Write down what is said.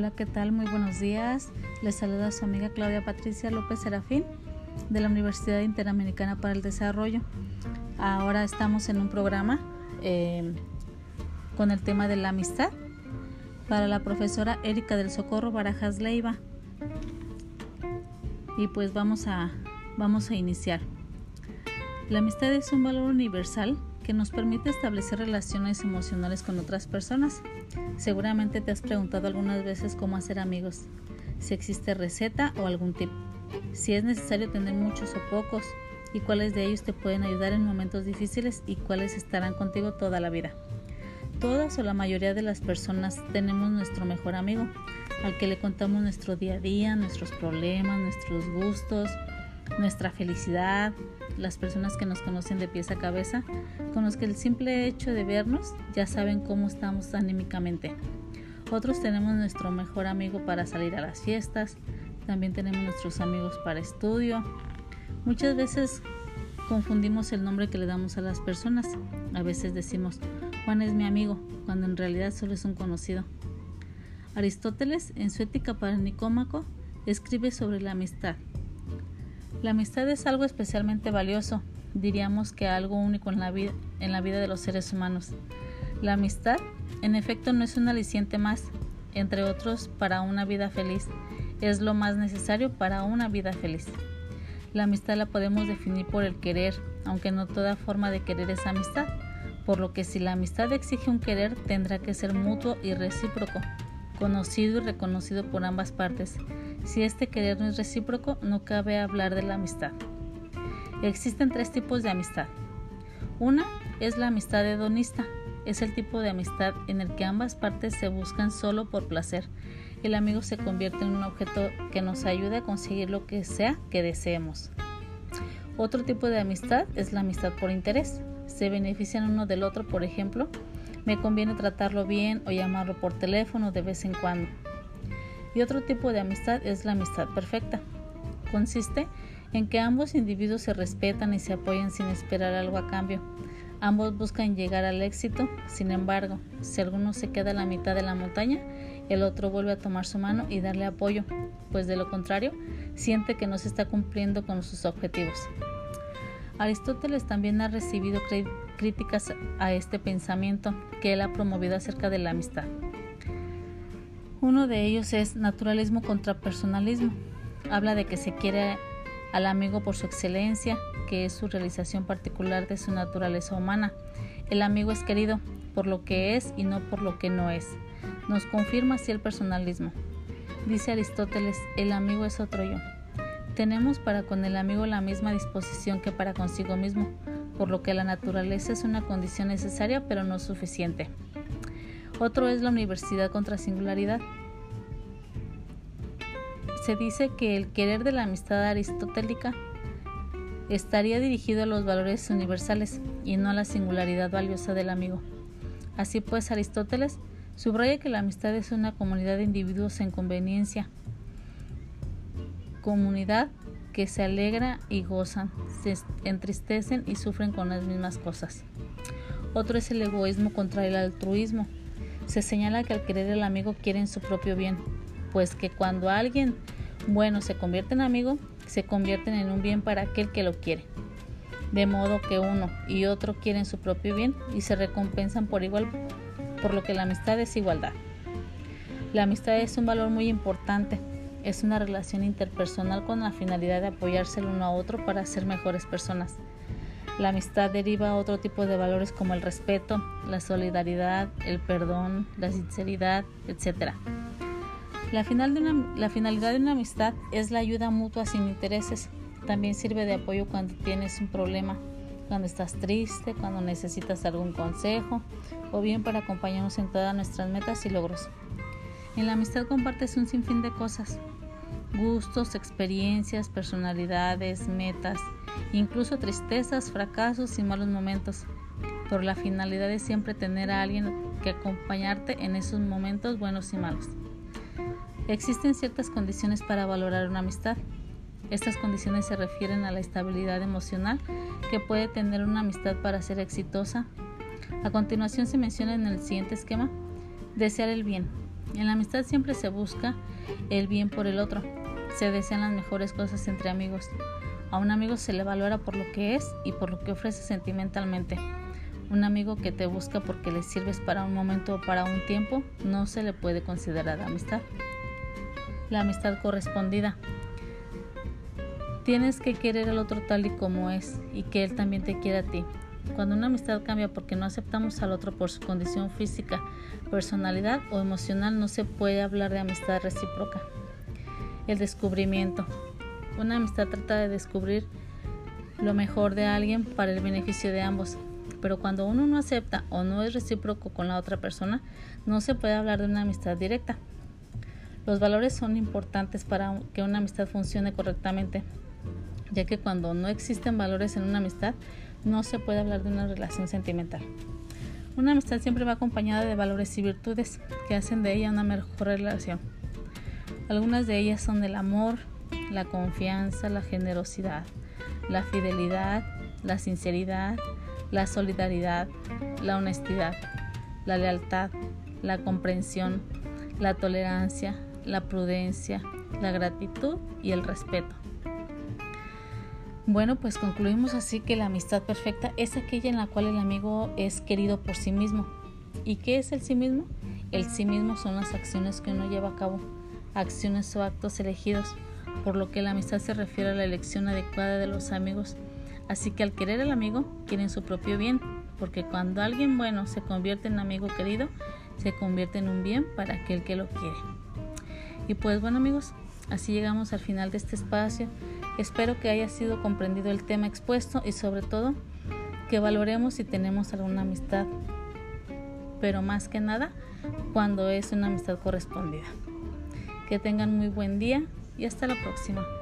Hola, ¿qué tal? Muy buenos días. Les saluda su amiga Claudia Patricia López Serafín de la Universidad Interamericana para el Desarrollo. Ahora estamos en un programa eh, con el tema de la amistad para la profesora Erika del Socorro Barajas Leiva. Y pues vamos a, vamos a iniciar. La amistad es un valor universal que nos permite establecer relaciones emocionales con otras personas. Seguramente te has preguntado algunas veces cómo hacer amigos, si existe receta o algún tip, si es necesario tener muchos o pocos y cuáles de ellos te pueden ayudar en momentos difíciles y cuáles estarán contigo toda la vida. Todas o la mayoría de las personas tenemos nuestro mejor amigo, al que le contamos nuestro día a día, nuestros problemas, nuestros gustos, nuestra felicidad, las personas que nos conocen de pies a cabeza, con los que el simple hecho de vernos ya saben cómo estamos anímicamente. Otros tenemos nuestro mejor amigo para salir a las fiestas, también tenemos nuestros amigos para estudio. Muchas veces confundimos el nombre que le damos a las personas. A veces decimos, Juan es mi amigo, cuando en realidad solo es un conocido. Aristóteles, en su Ética para Nicómaco, escribe sobre la amistad. La amistad es algo especialmente valioso, diríamos que algo único en la, vida, de los seres humanos. La amistad, en efecto, no es un aliciente más, entre otros, para una vida feliz. Es lo más necesario para una vida feliz. La amistad la podemos definir por el querer, aunque no toda forma de querer es amistad, por lo que si la amistad exige un querer, tendrá que ser mutuo y recíproco, conocido y reconocido por ambas partes. Si este querer no es recíproco, no cabe hablar de la amistad. Existen tres tipos de amistad. Una es la amistad hedonista. Es el tipo de amistad en el que ambas partes se buscan solo por placer. El amigo se convierte en un objeto que nos ayude a conseguir lo que sea que deseemos. Otro tipo de amistad es la amistad por interés. Se benefician uno del otro, por ejemplo, me conviene tratarlo bien o llamarlo por teléfono de vez en cuando. Y otro tipo de amistad es la amistad perfecta. Consiste en que ambos individuos se respetan y se apoyan sin esperar algo a cambio. Ambos buscan llegar al éxito, sin embargo, si alguno se queda a la mitad de la montaña, el otro vuelve a tomar su mano y darle apoyo, pues de lo contrario, siente que no se está cumpliendo con sus objetivos. Aristóteles también ha recibido críticas a este pensamiento que él ha promovido acerca de la amistad. Uno de ellos es naturalismo contra personalismo. Habla de que se quiere al amigo por su excelencia, que es su realización particular de su naturaleza humana. El amigo es querido por lo que es y no por lo que no es. Nos confirma así el personalismo. Dice Aristóteles, el amigo es otro yo. Tenemos para con el amigo la misma disposición que para consigo mismo, por lo que la naturaleza es una condición necesaria pero no suficiente. Otro es la universidad contra singularidad. Se dice que el querer de la amistad aristotélica estaría dirigido a los valores universales y no a la singularidad valiosa del amigo. Así pues, Aristóteles subraya que la amistad es una comunidad de individuos en conveniencia, comunidad que se alegra y gozan, se entristecen y sufren con las mismas cosas. Otro es el egoísmo contra el altruismo, se señala que al querer el amigo quieren su propio bien, pues que cuando alguien bueno se convierte en amigo, se convierten en un bien para aquel que lo quiere. De modo que uno y otro quieren su propio bien y se recompensan por igual, por lo que la amistad es igualdad. La amistad es un valor muy importante. Es una relación interpersonal con la finalidad de apoyarse el uno a otro para ser mejores personas. La amistad deriva a otro tipo de valores como el respeto, la solidaridad, el perdón, la sinceridad, etc. La, la finalidad de una amistad es la ayuda mutua sin intereses. También sirve de apoyo cuando tienes un problema, cuando estás triste, cuando necesitas algún consejo o bien para acompañarnos en todas nuestras metas y logros. En la amistad compartes un sinfín de cosas, gustos, experiencias, personalidades, metas, incluso tristezas, fracasos y malos momentos. Por la finalidad es siempre tener a alguien que acompañarte en esos momentos buenos y malos. Existen ciertas condiciones para valorar una amistad. Estas condiciones se refieren a la estabilidad emocional que puede tener una amistad para ser exitosa. A continuación se menciona en el siguiente esquema, desear el bien. En la amistad siempre se busca el bien por el otro, se desean las mejores cosas entre amigos. A un amigo se le valora por lo que es y por lo que ofrece sentimentalmente. Un amigo que te busca porque le sirves para un momento o para un tiempo no se le puede considerar amistad. La amistad correspondida. Tienes que querer al otro tal y como es y que él también te quiera a ti. Cuando una amistad cambia porque no aceptamos al otro por su condición física, personalidad o emocional, no se puede hablar de amistad recíproca. El descubrimiento. Una amistad trata de descubrir lo mejor de alguien para el beneficio de ambos. Pero cuando uno no acepta o no es recíproco con la otra persona, no se puede hablar de una amistad directa. Los valores son importantes para que una amistad funcione correctamente, ya que cuando no existen valores en una amistad, no se puede hablar de una relación sentimental. Una amistad siempre va acompañada de valores y virtudes que hacen de ella una mejor relación. Algunas de ellas son el amor, la confianza, la generosidad, la fidelidad, la sinceridad, la solidaridad, la honestidad, la lealtad, la comprensión, la tolerancia, la prudencia, la gratitud y el respeto. Bueno, pues concluimos así que la amistad perfecta es aquella en la cual el amigo es querido por sí mismo. ¿Y qué es el sí mismo? El sí mismo son las acciones que uno lleva a cabo, acciones o actos elegidos, por lo que la amistad se refiere a la elección adecuada de los amigos. Así que al querer al amigo, quieren su propio bien, porque cuando alguien bueno se convierte en amigo querido, se convierte en un bien para aquel que lo quiere. Y pues bueno amigos, así llegamos al final de este espacio. Espero que haya sido comprendido el tema expuesto y sobre todo que valoremos si tenemos alguna amistad, pero más que nada cuando es una amistad correspondida. Que tengan muy buen día y hasta la próxima.